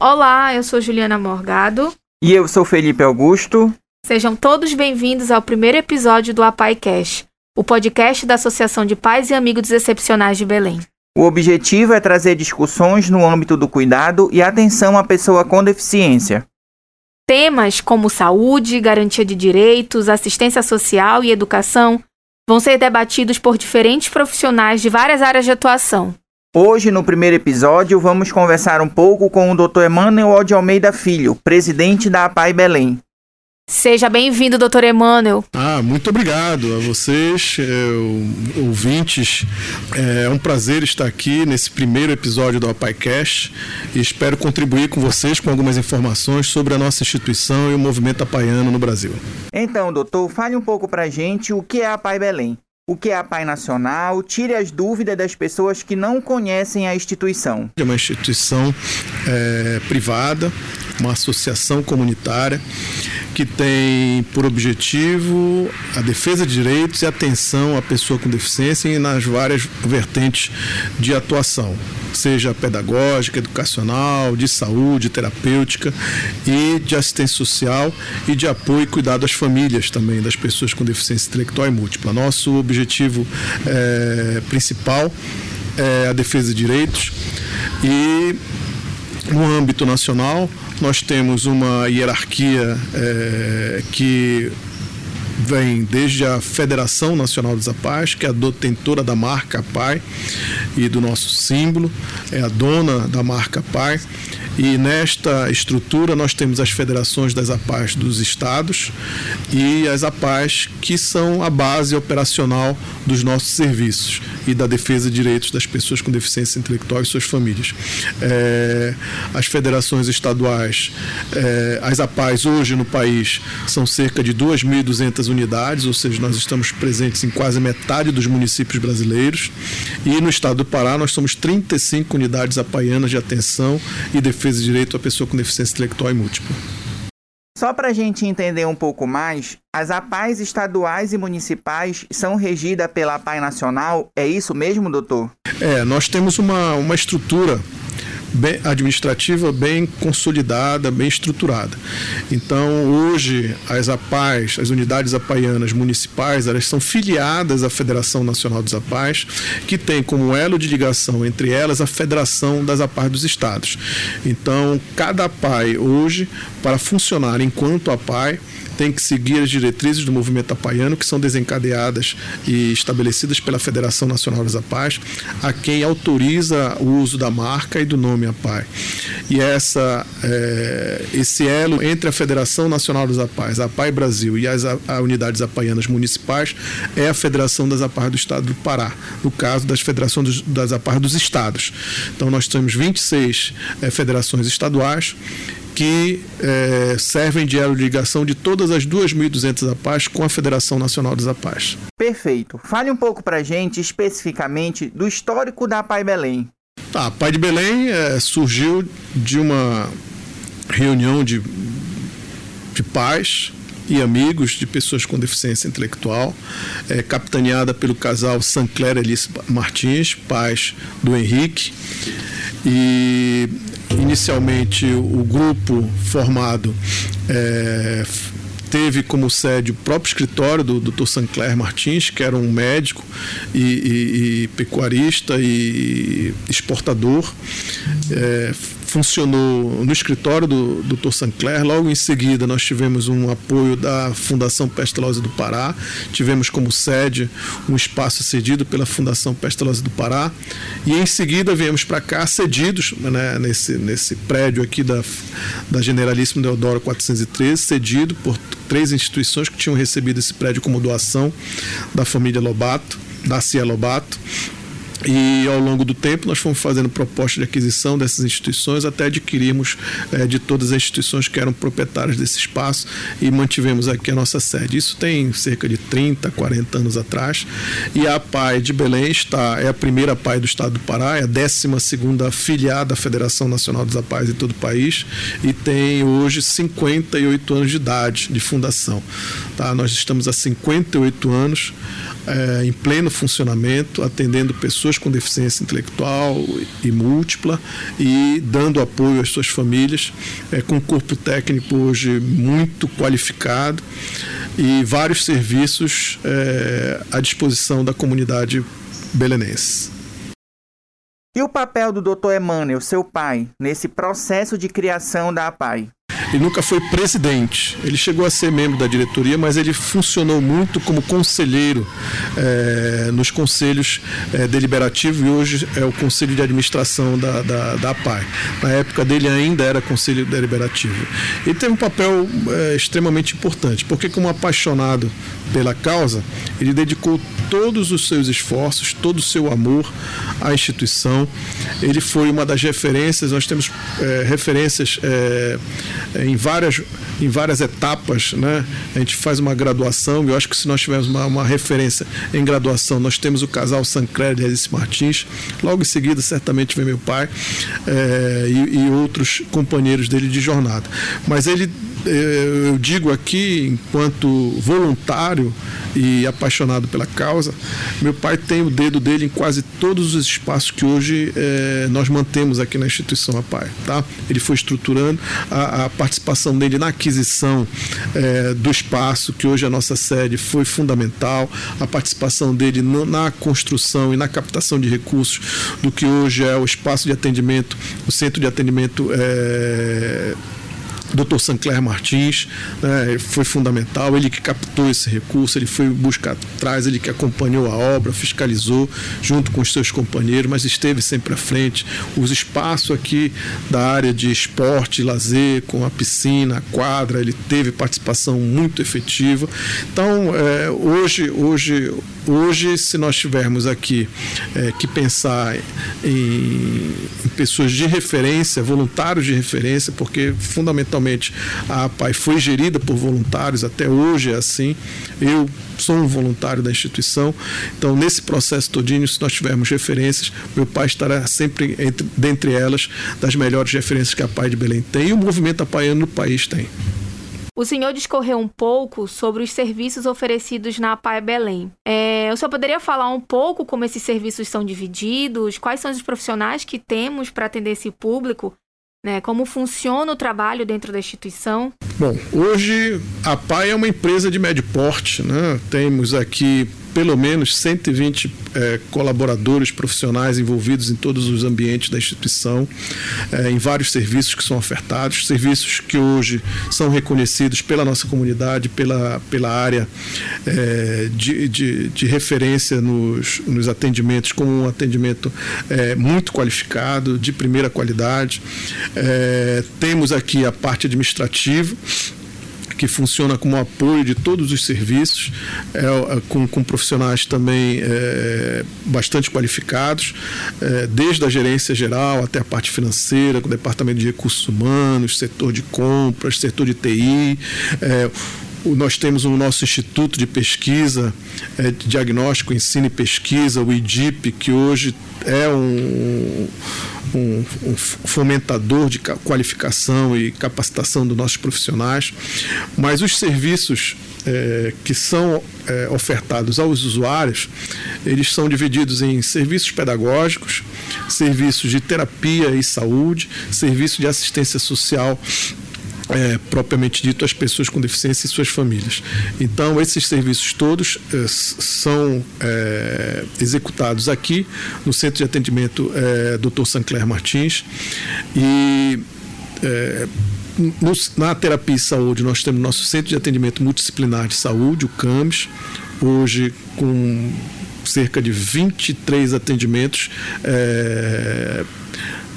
Olá, eu sou Juliana Morgado. E eu sou Felipe Augusto. Sejam todos bem-vindos ao primeiro episódio do Apai Cash, o podcast da Associação de Pais e Amigos Excepcionais de Belém. O objetivo é trazer discussões no âmbito do cuidado e atenção à pessoa com deficiência. Temas como saúde, garantia de direitos, assistência social e educação vão ser debatidos por diferentes profissionais de várias áreas de atuação. Hoje, no primeiro episódio, vamos conversar um pouco com o Dr. Emanuel de Almeida Filho, presidente da APAI Belém. Seja bem-vindo, doutor Emanuel. Ah, muito obrigado a vocês, é, ouvintes. É um prazer estar aqui nesse primeiro episódio do APAICast e espero contribuir com vocês com algumas informações sobre a nossa instituição e o movimento apaiano no Brasil. Então, doutor, fale um pouco pra gente o que é a APAI Belém. O que é a PAI Nacional? Tire as dúvidas das pessoas que não conhecem a instituição. É uma instituição é, privada, uma associação comunitária que tem por objetivo a defesa de direitos e atenção à pessoa com deficiência nas várias vertentes de atuação, seja pedagógica, educacional, de saúde, terapêutica e de assistência social e de apoio e cuidado às famílias também das pessoas com deficiência intelectual e múltipla. Nosso objetivo é, principal é a defesa de direitos e no âmbito nacional nós temos uma hierarquia é, que vem desde a Federação Nacional dos APAIs, que é a detentora da marca APAI e do nosso símbolo, é a dona da marca APAI. E nesta estrutura nós temos as federações das APAIs dos estados e as APAIs que são a base operacional dos nossos serviços e da defesa de direitos das pessoas com deficiência intelectual e suas famílias. É, as federações estaduais, é, as APAIs hoje no país são cerca de 2.200 unidades, ou seja, nós estamos presentes em quase metade dos municípios brasileiros. E no estado do Pará nós somos 35 unidades apaianas de atenção e defesa de direito à pessoa com deficiência intelectual e múltipla. Só para a gente entender um pouco mais, as APAES estaduais e municipais são regidas pela APAI Nacional, é isso mesmo, doutor? É, nós temos uma, uma estrutura bem administrativa bem consolidada, bem estruturada. Então, hoje, as APAES, as unidades apaianas municipais, elas são filiadas à Federação Nacional dos APAES, que tem como elo de ligação entre elas a Federação das APAES dos Estados. Então, cada APAE hoje, para funcionar enquanto APAE, tem que seguir as diretrizes do movimento apaiano, que são desencadeadas e estabelecidas pela Federação Nacional das APAES, a quem autoriza o uso da marca e do nome APAI. E essa, é, esse elo entre a Federação Nacional dos APAES, a APAI Brasil e as a, unidades apaianas municipais é a Federação das APAES do Estado do Pará, no caso das federações dos, das APAES dos estados. Então nós temos 26 é, federações estaduais que é, servem de elo de ligação de todas as 2.200 APAs com a Federação Nacional dos APAs. Perfeito. Fale um pouco para gente especificamente do histórico da APAI Belém. A Pai de Belém é, surgiu de uma reunião de, de pais e amigos de pessoas com deficiência intelectual, é, capitaneada pelo casal Sancler Elice Martins, pais do Henrique. E inicialmente o grupo formado é, teve como sede o próprio escritório do Dr. Sancler Martins, que era um médico e, e, e pecuarista e exportador. É, funcionou no escritório do Dr. Sancler. Logo em seguida, nós tivemos um apoio da Fundação Pestalozzi do Pará. Tivemos como sede um espaço cedido pela Fundação Pestalozzi do Pará. E em seguida viemos para cá cedidos né, nesse, nesse prédio aqui da, da Generalíssimo Deodoro 413, cedido por três instituições que tinham recebido esse prédio como doação da família Lobato, da Cia Lobato. E ao longo do tempo nós fomos fazendo propostas de aquisição dessas instituições até adquirirmos é, de todas as instituições que eram proprietárias desse espaço e mantivemos aqui a nossa sede. Isso tem cerca de 30, 40 anos atrás. E a PAI de Belém está, é a primeira PAI do estado do Pará, é a 12 afiliada à Federação Nacional dos APAIs em todo o país e tem hoje 58 anos de idade de fundação. Tá? Nós estamos há 58 anos é, em pleno funcionamento, atendendo pessoas com deficiência intelectual e múltipla e dando apoio às suas famílias, é, com um corpo técnico hoje muito qualificado e vários serviços é, à disposição da comunidade belenense. E o papel do Dr. Emmanuel, seu pai, nesse processo de criação da APAI? Ele nunca foi presidente. Ele chegou a ser membro da diretoria, mas ele funcionou muito como conselheiro é, nos conselhos é, deliberativos e hoje é o conselho de administração da, da, da. Na época dele ainda era conselho deliberativo. Ele teve um papel é, extremamente importante, porque como apaixonado pela causa, ele dedicou todos os seus esforços, todo o seu amor à instituição. Ele foi uma das referências, nós temos é, referências é, em, várias, em várias etapas, né? A gente faz uma graduação, eu acho que se nós tivermos uma, uma referência em graduação, nós temos o casal Sancler e Alice Martins. Logo em seguida, certamente vem meu pai é, e, e outros companheiros dele de jornada. Mas ele eu digo aqui, enquanto voluntário e apaixonado pela causa, meu pai tem o dedo dele em quase todos os espaços que hoje é, nós mantemos aqui na instituição APAI. Tá? Ele foi estruturando a, a participação dele na aquisição é, do espaço, que hoje é a nossa sede, foi fundamental. A participação dele no, na construção e na captação de recursos do que hoje é o espaço de atendimento, o centro de atendimento. É, Dr. Sancler Martins né, foi fundamental, ele que captou esse recurso, ele foi buscar atrás, ele que acompanhou a obra, fiscalizou junto com os seus companheiros, mas esteve sempre à frente. Os espaços aqui da área de esporte, lazer, com a piscina, a quadra, ele teve participação muito efetiva. Então, é, hoje, hoje, hoje, se nós tivermos aqui é, que pensar em, em pessoas de referência, voluntários de referência, porque fundamentalmente fundamentalmente a APAI foi gerida por voluntários, até hoje é assim. Eu sou um voluntário da instituição, então nesse processo todinho, se nós tivermos referências, meu pai estará sempre entre, dentre elas das melhores referências que a APAI de Belém tem e o movimento apaiano no país tem. O senhor discorreu um pouco sobre os serviços oferecidos na APAI Belém. É, o senhor poderia falar um pouco como esses serviços são divididos, quais são os profissionais que temos para atender esse público né? Como funciona o trabalho dentro da instituição? Bom, hoje a PAI é uma empresa de médio porte, né? Temos aqui pelo menos 120 é, colaboradores profissionais envolvidos em todos os ambientes da instituição, é, em vários serviços que são ofertados, serviços que hoje são reconhecidos pela nossa comunidade, pela, pela área é, de, de, de, referência nos, nos atendimentos, como um atendimento muito qualificado, de primeira qualidade. Temos aqui a parte administrativa que funciona como apoio de todos os serviços, é, é, com, com, profissionais também é, bastante qualificados, é, desde a gerência geral até a parte financeira, com o departamento de recursos humanos, setor de compras, setor de TI. É, nós temos o nosso Instituto de Pesquisa, é, de Diagnóstico, Ensino e Pesquisa, o IDIP, que hoje é um, um, um, fomentador de qualificação e capacitação dos nossos profissionais, mas os serviços é, que são é, ofertados aos usuários, eles são divididos em serviços pedagógicos, serviços de terapia e saúde, serviços de assistência social é, propriamente dito, as pessoas com deficiência e suas famílias. Então, esses serviços todos é, são é, executados aqui no Centro de Atendimento é, Dr. Sancler Martins e é, na terapia e saúde nós temos nosso Centro de Atendimento Multidisciplinar de Saúde, o CAMS, hoje com cerca de 23 atendimentos é,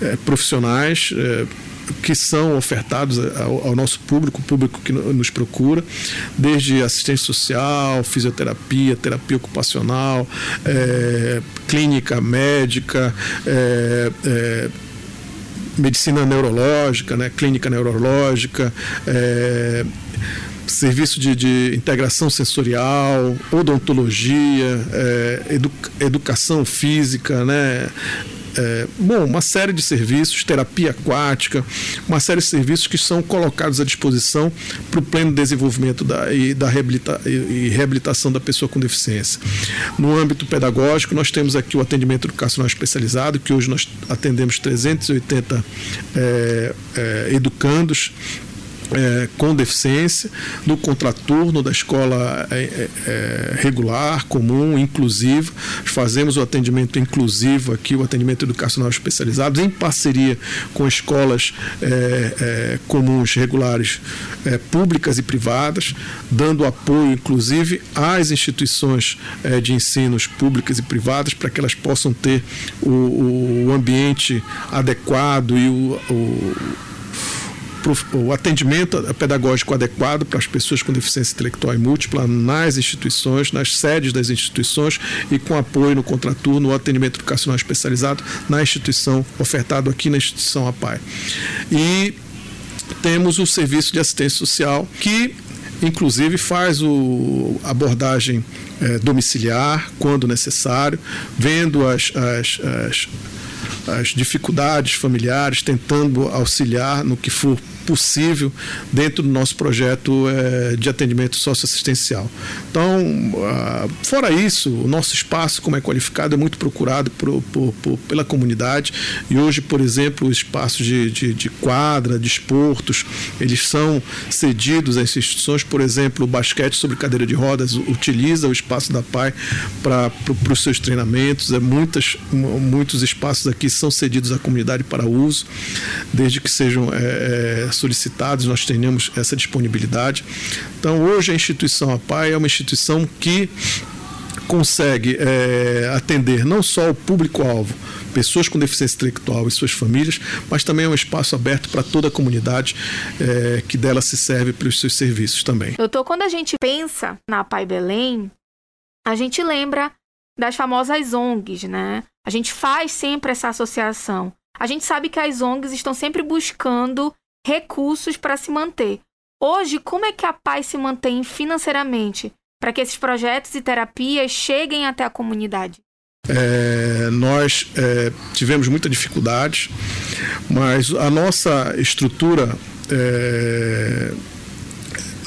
é, profissionais que são ofertados ao, ao, nosso público, o público que nos procura, desde assistência social, fisioterapia, terapia ocupacional, é, clínica médica, é, é, medicina neurológica, né, clínica neurológica, é, serviço de, de, integração sensorial, odontologia, é, edu, educação física, né, é, bom, uma série de serviços, terapia aquática, uma série de serviços que são colocados à disposição para o pleno desenvolvimento da, e, da reabilita, e, e reabilitação da pessoa com deficiência. No âmbito pedagógico, nós temos aqui o atendimento educacional especializado, que hoje nós atendemos 380 é, é, educandos é, com deficiência, no contraturno da escola é, é, é, regular, comum, inclusiva. Fazemos o atendimento inclusivo aqui, o atendimento educacional especializado, em parceria com escolas é, é, comuns, regulares, públicas e privadas, dando apoio, inclusive, às instituições de ensinos públicas e privadas para que elas possam ter o, o ambiente adequado e o, o o atendimento pedagógico adequado para as pessoas com deficiência intelectual e múltipla nas instituições, nas sedes das instituições e com apoio no contraturno, o atendimento educacional especializado na instituição, ofertado aqui na instituição APAI. E temos o serviço de assistência social que inclusive faz o abordagem é, domiciliar quando necessário, vendo as, as, as as dificuldades familiares, tentando auxiliar no que for possível dentro do nosso projeto é, de atendimento socioassistencial. Então, uh, fora isso, o nosso espaço, como é qualificado, é muito procurado por, por, por, pela comunidade. E hoje, por exemplo, os espaços de, de, de quadra, de esportos, eles são cedidos às instituições, por exemplo, o basquete sobre cadeira de rodas utiliza o espaço da PAI para os seus treinamentos, é muitas, muitos espaços aqui são cedidos à comunidade para uso, desde que sejam é, solicitados, nós tenhamos essa disponibilidade. Então, hoje a instituição APAI é uma instituição que consegue é, atender não só o público-alvo, pessoas com deficiência intelectual e suas famílias, mas também é um espaço aberto para toda a comunidade é, que dela se serve pelos seus serviços também. Doutor, quando a gente pensa na Pai Belém, a gente lembra das famosas ONGs, né? A gente faz sempre essa associação. A gente sabe que as ONGs estão sempre buscando recursos para se manter. Hoje, como é que a paz se mantém financeiramente para que esses projetos e terapias cheguem até a comunidade? É, nós é, tivemos muita dificuldade, mas a nossa estrutura é,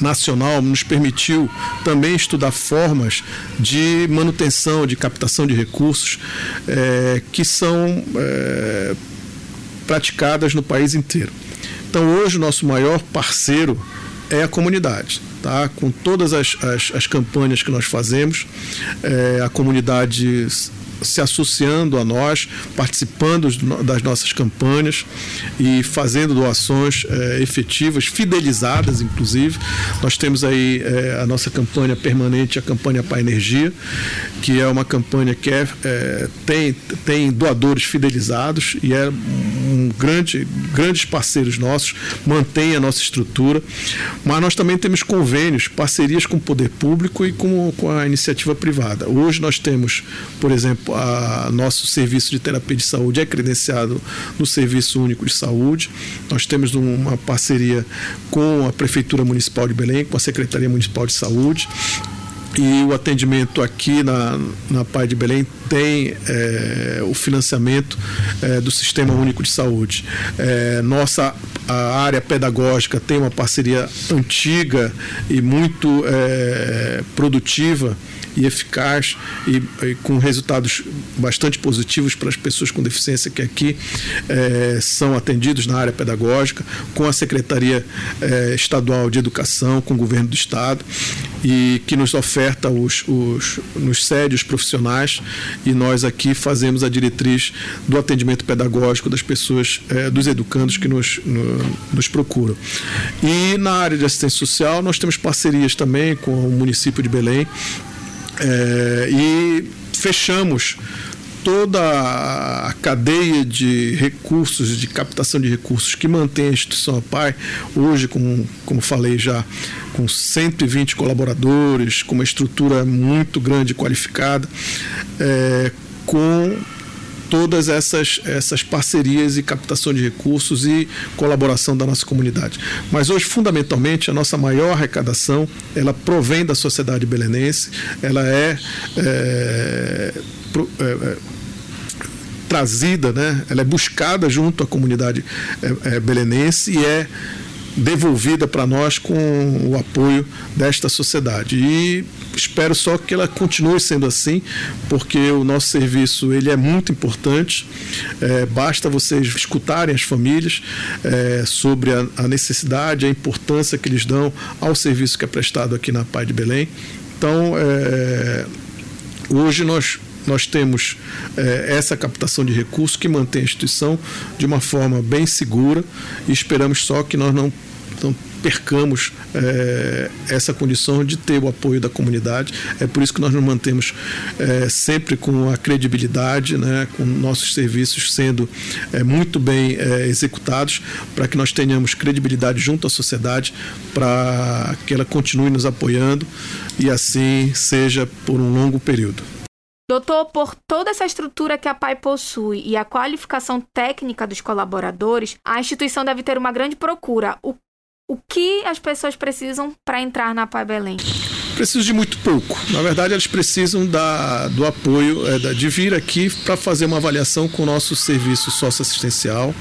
nacional nos permitiu também estudar formas de manutenção, de captação de recursos é, que são é, praticadas no país inteiro. Então, hoje, o nosso maior parceiro é a comunidade. Tá? Com todas as, as, as campanhas que nós fazemos, é, a comunidade se associando a nós, participando das nossas campanhas e fazendo doações é, efetivas, fidelizadas, inclusive. Nós temos aí é, a nossa campanha permanente, a campanha Pai Energia, que é uma campanha que é, tem, tem doadores fidelizados e é grande, grandes parceiros nossos, mantém a nossa estrutura, mas nós também temos convênios, parcerias com o poder público e com, com a iniciativa privada. Hoje nós temos, por exemplo, a nosso serviço de terapia de saúde é credenciado no Serviço Único de Saúde. Nós temos uma parceria com a Prefeitura Municipal de Belém, com a Secretaria Municipal de Saúde. E o atendimento aqui na, na Pai de Belém tem é, o financiamento é, do Sistema Único de Saúde. É, nossa área pedagógica tem uma parceria antiga e muito é, produtiva e eficaz e, e, com resultados bastante positivos para as pessoas com deficiência que aqui é, são atendidos na área pedagógica, com a Secretaria é, Estadual de Educação, com o Governo do Estado e que nos oferta os, os nos cede os profissionais e nós aqui fazemos a diretriz do atendimento pedagógico das pessoas, é, dos educandos que nos, no, nos procuram. E na área de assistência social nós temos parcerias também com o município de Belém é, e fechamos toda a cadeia de recursos, de captação de recursos que mantém a instituição APAI, hoje, como, como falei já, com 120 colaboradores, com uma estrutura muito grande e qualificada, é, com todas essas, essas parcerias e captação de recursos e colaboração da nossa comunidade. Mas hoje, fundamentalmente, a nossa maior arrecadação, ela provém da sociedade belenense, ela é, é, é, é trazida, né? ela é buscada junto à comunidade é, é, belenense e é devolvida para nós com o apoio desta sociedade. E espero só que ela continue sendo assim, porque o nosso serviço ele é muito importante. É, basta vocês escutarem as famílias é, sobre a, a necessidade, a importância que eles dão ao serviço que é prestado aqui na Pai de Belém. Então, é, hoje nós nós temos é, essa captação de recursos que mantém a instituição de uma forma bem segura e esperamos só que nós não, não percamos é, essa condição de ter o apoio da comunidade. É por isso que nós nos mantemos é, sempre com a credibilidade, né, com nossos serviços sendo muito bem executados, para que nós tenhamos credibilidade junto à sociedade, para que ela continue nos apoiando e assim seja por um longo período. Doutor, por toda essa estrutura que a PAI possui e a qualificação técnica dos colaboradores, a instituição deve ter uma grande procura. O, o que as pessoas precisam para entrar na PAI Belém? Precisam de muito pouco. Na verdade, eles precisam da, do apoio, é, de vir aqui para fazer uma avaliação com o nosso serviço socioassistencial,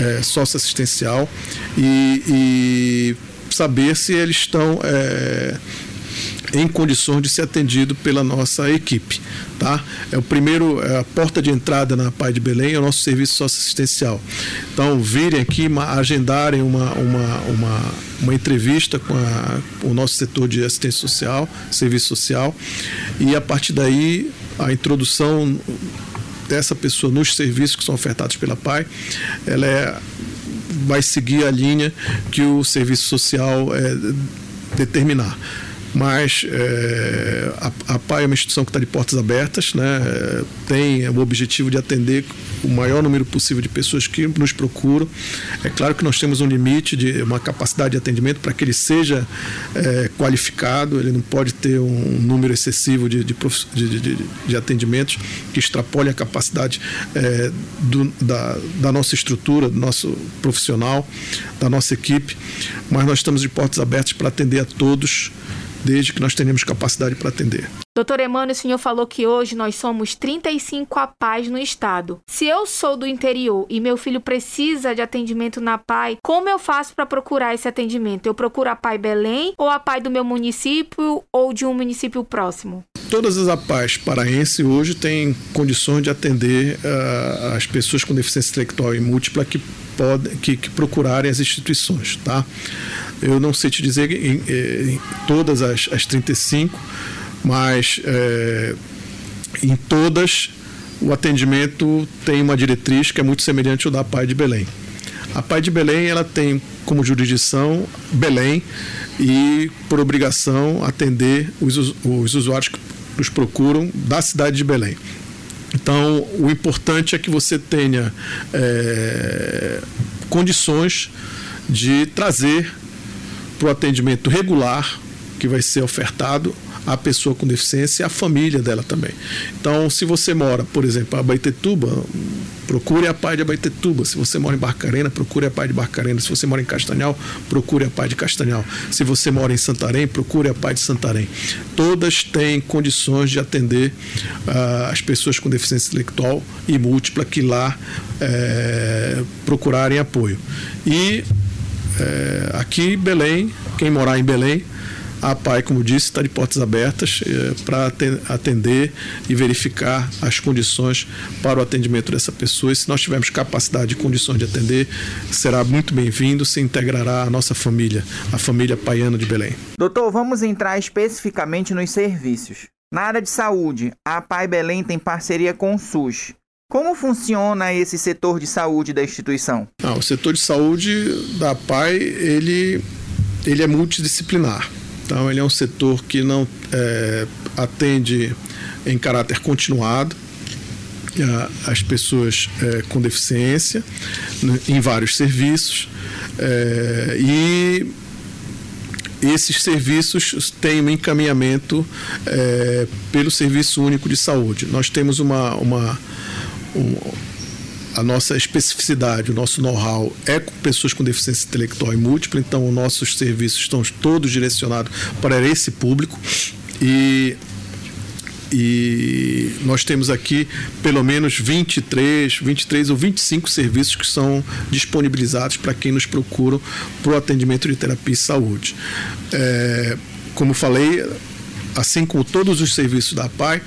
é, socioassistencial e, e saber se eles estão. É, em condições de ser atendido pela nossa equipe. Tá? É o primeiro, é a porta de entrada na Pai de Belém é o nosso serviço socioassistencial. Então, virem aqui, agendarem uma, uma, uma, uma entrevista com, a, com o nosso setor de assistência social, serviço social, e a partir daí a introdução dessa pessoa nos serviços que são ofertados pela PAI, ela é, vai seguir a linha que o serviço social é, determinar mas é, a, a PAI é uma instituição que está de portas abertas, né? tem o objetivo de atender o maior número possível de pessoas que nos procuram. É claro que nós temos um limite de uma capacidade de atendimento para que ele seja é, qualificado, ele não pode ter um número excessivo de, de, de, de atendimentos que extrapole a capacidade é, do, da, da nossa estrutura, do nosso profissional, da nossa equipe, mas nós estamos de portas abertas para atender a todos desde que nós tenhamos capacidade para atender. Doutor Emmanuel, o senhor falou que hoje nós somos 35 APAIs no estado. Se eu sou do interior e meu filho precisa de atendimento na PAI, como eu faço para procurar esse atendimento? Eu procuro a PAI Belém ou a PAI do meu município ou de um município próximo? Todas as APAIs paraense hoje têm condições de atender uh, as pessoas com deficiência intelectual e múltipla que, podem, que, que procurarem as instituições, tá? Eu não sei te dizer em, em todas as, as 35, mas é, em todas o atendimento tem uma diretriz que é muito semelhante ao da PAI de Belém. A PAI de Belém ela tem como jurisdição Belém e, por obrigação, atender os, os usuários que nos procuram da cidade de Belém. Então, o importante é que você tenha é, condições de trazer para o atendimento regular que vai ser ofertado à pessoa com deficiência e à família dela também. Então, se você mora, por exemplo, em Abaitetuba, procure a Pai de Abaitetuba. Se você mora em Barcarena, procure a Pai de Barcarena. Se você mora em Castanhal, procure a Pai de Castanhal. Se você mora em Santarém, procure a Pai de Santarém. Todas têm condições de atender uh, as pessoas com deficiência intelectual e múltipla que lá é, procurarem apoio. E é, aqui, Belém, quem morar em Belém, a PAI, como disse, está de portas abertas é, para atender e verificar as condições para o atendimento dessa pessoa. E se nós tivermos capacidade e condições de atender, será muito bem-vindo, se integrará à nossa família, a família paiana de Belém. Doutor, vamos entrar especificamente nos serviços. Na área de saúde, a PAI Belém tem parceria com o SUS. Como funciona esse setor de saúde da instituição? Ah, o setor de saúde da PAI ele, ele é multidisciplinar. Então, ele é um setor que não é, atende em caráter continuado as pessoas é, com deficiência né, em vários serviços é, e esses serviços têm um encaminhamento é, pelo Serviço Único de Saúde. Nós temos uma, uma um, a nossa especificidade, o nosso know-how é com pessoas com deficiência intelectual e múltipla, então os nossos serviços estão todos direcionados para esse público e e nós temos aqui pelo menos 23, 23 ou 25 serviços que são disponibilizados para quem nos procura para o atendimento de terapia e saúde. É, como falei, assim como todos os serviços da PAI,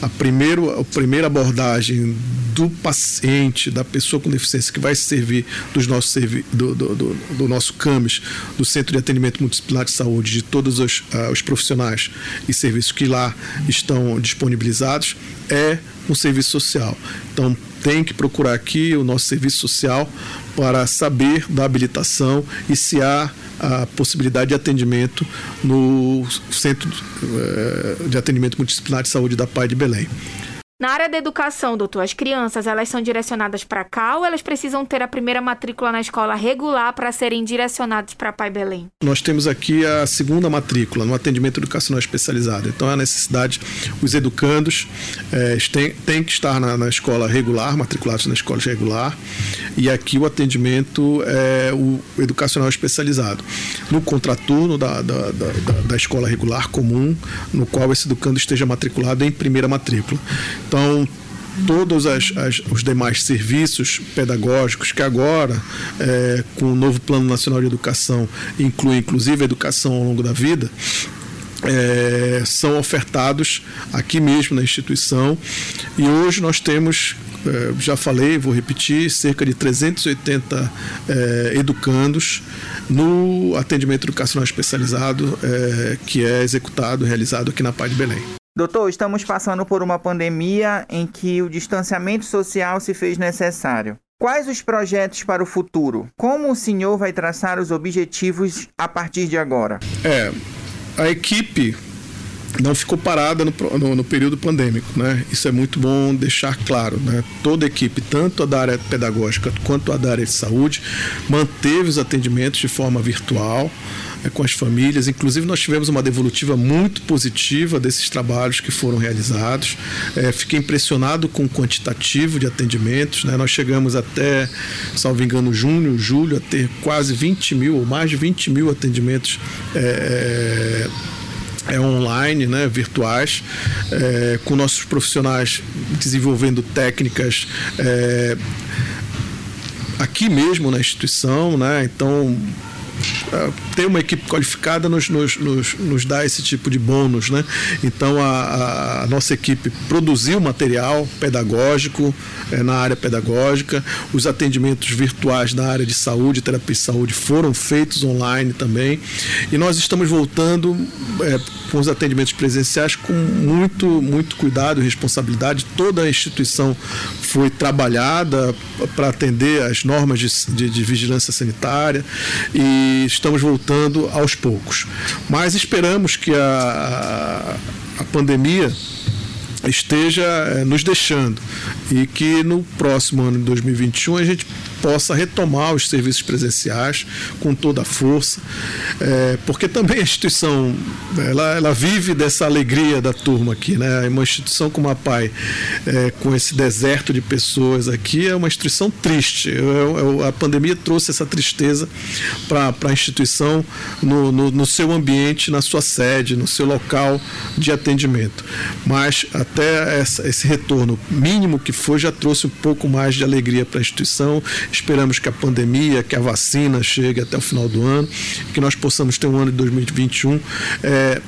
a, primeiro, a primeira abordagem do paciente, da pessoa com deficiência que vai servir dos nossos servi do, do, do, do, nosso CAMES, do Centro de Atendimento Multidisciplinar de Saúde, de todos os, uh, os profissionais e serviços que lá estão disponibilizados, é um serviço social. Então, tem que procurar aqui o nosso serviço social para saber da habilitação e se há a possibilidade de atendimento no Centro eh, de Atendimento Multidisciplinar de Saúde da PAI de Belém. Na área da educação, doutor, as crianças, elas são direcionadas para cá ou elas precisam ter a primeira matrícula na escola regular para serem direcionadas para Pai Belém? Nós temos aqui a segunda matrícula no atendimento educacional especializado. Então, a necessidade, os educandos é, têm, têm que estar na, na, escola regular, matriculados na escola regular, e aqui o atendimento é o educacional especializado. No contraturno da, da, da, da escola regular comum, no qual esse educando esteja matriculado em primeira matrícula. Então, todos as, as, os demais serviços pedagógicos que agora, é, com o novo Plano Nacional de Educação, inclui inclusive a educação ao longo da vida, é, são ofertados aqui mesmo na instituição e hoje nós temos é, já falei, vou repetir, cerca de 380 é, educandos no atendimento educacional especializado é, que é executado, realizado aqui na Paz de Belém. Doutor, estamos passando por uma pandemia em que o distanciamento social se fez necessário. Quais os projetos para o futuro? Como o senhor vai traçar os objetivos a partir de agora? É, a equipe não ficou parada no, no, no, período pandêmico, né? Isso é muito bom deixar claro, né? Toda a equipe, tanto a da área pedagógica quanto a da área de saúde, manteve os atendimentos de forma virtual é, com as famílias. Inclusive, nós tivemos uma devolutiva muito positiva desses trabalhos que foram realizados. É, fiquei impressionado com o quantitativo de atendimentos. Né? Nós chegamos até, salvo engano, junho, julho, a ter quase 20 mil, ou mais de 20 mil atendimentos. É, é, online, né, virtuais, é, com nossos profissionais desenvolvendo técnicas é, aqui mesmo na instituição, né, então ter uma equipe qualificada nos, nos, nos, nos dá esse tipo de bônus, né? Então a, a nossa equipe produziu material pedagógico é, na área pedagógica, os atendimentos virtuais na área de saúde, terapia e saúde foram feitos online também, e nós estamos voltando é, com os atendimentos presenciais com muito, muito cuidado e responsabilidade. Toda a instituição foi trabalhada para atender as normas de, de, de vigilância sanitária e estamos voltando aos poucos. Mas esperamos que a, a pandemia esteja eh, nos deixando e que no próximo ano de 2021 a gente possa retomar os serviços presenciais com toda a força, é, porque também a instituição ela, ela vive dessa alegria da turma aqui, né? Uma instituição como a PAI, é, com esse deserto de pessoas aqui, é uma instituição triste. Eu, eu, a pandemia trouxe essa tristeza para a instituição no, no, no seu ambiente, na sua sede, no seu local de atendimento. Mas até essa, esse retorno mínimo que foi já trouxe um pouco mais de alegria para a instituição Esperamos que a pandemia, que a vacina chegue até o final do ano, que nós possamos ter um ano de 2021 é,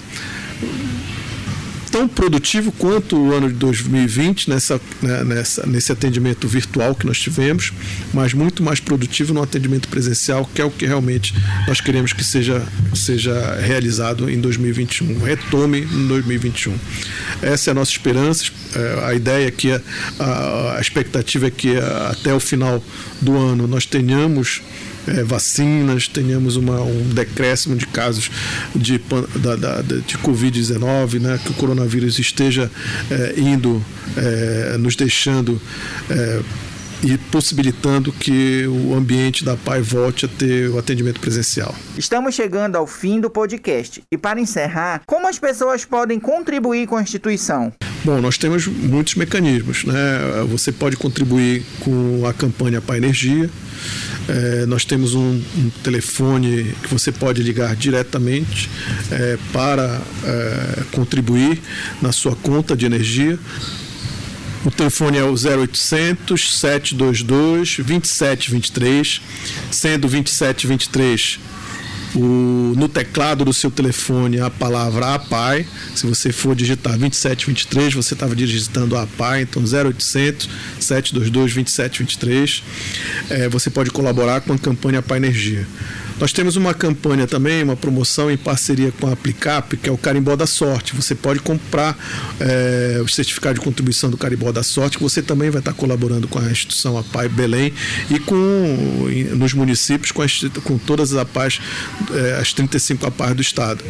tão produtivo quanto o ano de 2020 nessa, né, nessa, nesse atendimento virtual que nós tivemos, mas muito mais produtivo no atendimento presencial, que é o que realmente nós queremos que seja, seja realizado em 2021. Retome em 2021. Essa é a nossa esperança. É, a ideia é que a, a expectativa é que até o final do ano nós tenhamos é, vacinas, tenhamos uma, um decréscimo de casos de, da, de Covid-19, né, que o coronavírus esteja é, indo, é, nos deixando é, e possibilitando que o ambiente da PAI volte a ter o atendimento presencial. Estamos chegando ao fim do podcast e para encerrar, como as pessoas podem contribuir com a instituição? Bom, nós temos muitos mecanismos. Né? Você pode contribuir com a campanha Pai Energia. É, nós temos um, um, telefone que você pode ligar diretamente é, para é, contribuir na sua conta de energia. O telefone é o 0800 722 2723, sendo 2723 o, no teclado do seu telefone a palavra APAI. Se você for digitar 2723, você estava digitando APAI, então 0800 722 2723. É, você pode colaborar com a campanha APAI Energia. Nós temos uma campanha também, uma promoção em parceria com a Aplicap, que é o Carimbó da Sorte. Você pode comprar é, o certificado de contribuição do Carimbó da Sorte, que você também vai estar colaborando com a instituição APAI Belém e com nos municípios com, com todas as APAIs, é, as 35 APAIs do Estado.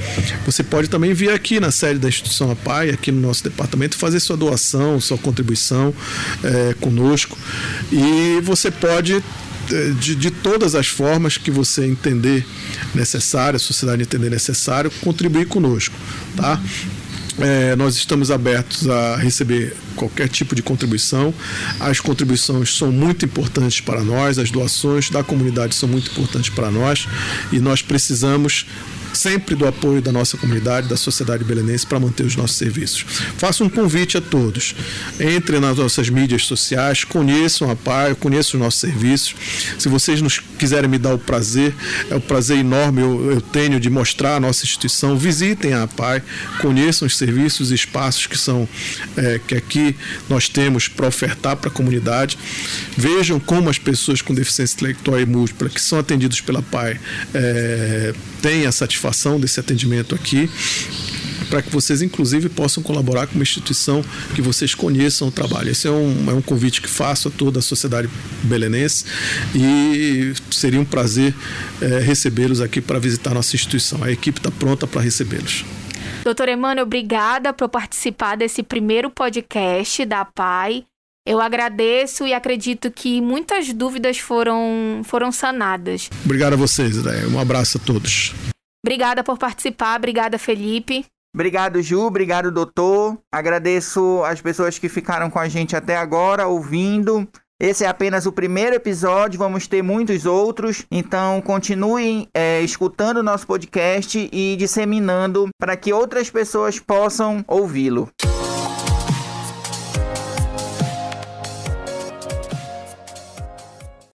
Você pode também vir aqui na sede da instituição APAI, aqui no nosso departamento, fazer sua doação, sua contribuição é, conosco. E você pode de, de todas as formas que você entender necessário, a sociedade entender necessário, contribuir conosco, tá? É, nós estamos abertos a receber qualquer tipo de contribuição. As contribuições são muito importantes para nós, as doações da comunidade são muito importantes para nós e nós precisamos sempre do apoio da nossa comunidade, da sociedade belenense para manter os nossos serviços. Faço um convite a todos. Entrem nas nossas mídias sociais, conheçam a PAI, conheçam os nossos serviços. Se vocês nos quiserem me dar o prazer, é o um prazer enorme eu, eu, tenho de mostrar a nossa instituição. Visitem a PAI, conheçam os serviços e espaços que são é, que aqui nós temos para ofertar para a comunidade. Vejam como as pessoas com deficiência intelectual e múltipla que são atendidos pela PAI é, têm a satisfação satisfação desse atendimento aqui para que vocês, inclusive, possam colaborar com uma instituição que vocês conheçam o trabalho. Esse é um, é um convite que faço a toda a sociedade belenense e seria um prazer é, recebê-los aqui para visitar nossa instituição. A equipe está pronta para recebê-los. Doutor Emmanuel, obrigada por participar desse primeiro podcast da PAI. Eu agradeço e acredito que muitas dúvidas foram, foram sanadas. Obrigado a vocês, Ideia. Um abraço a todos. Obrigada por participar, obrigada, Felipe. Obrigado, Ju. Obrigado, doutor. Agradeço as pessoas que ficaram com a gente até agora, ouvindo. Esse é apenas o primeiro episódio, vamos ter muitos outros. Então, continuem é, escutando o nosso podcast e disseminando para que outras pessoas possam ouvi-lo.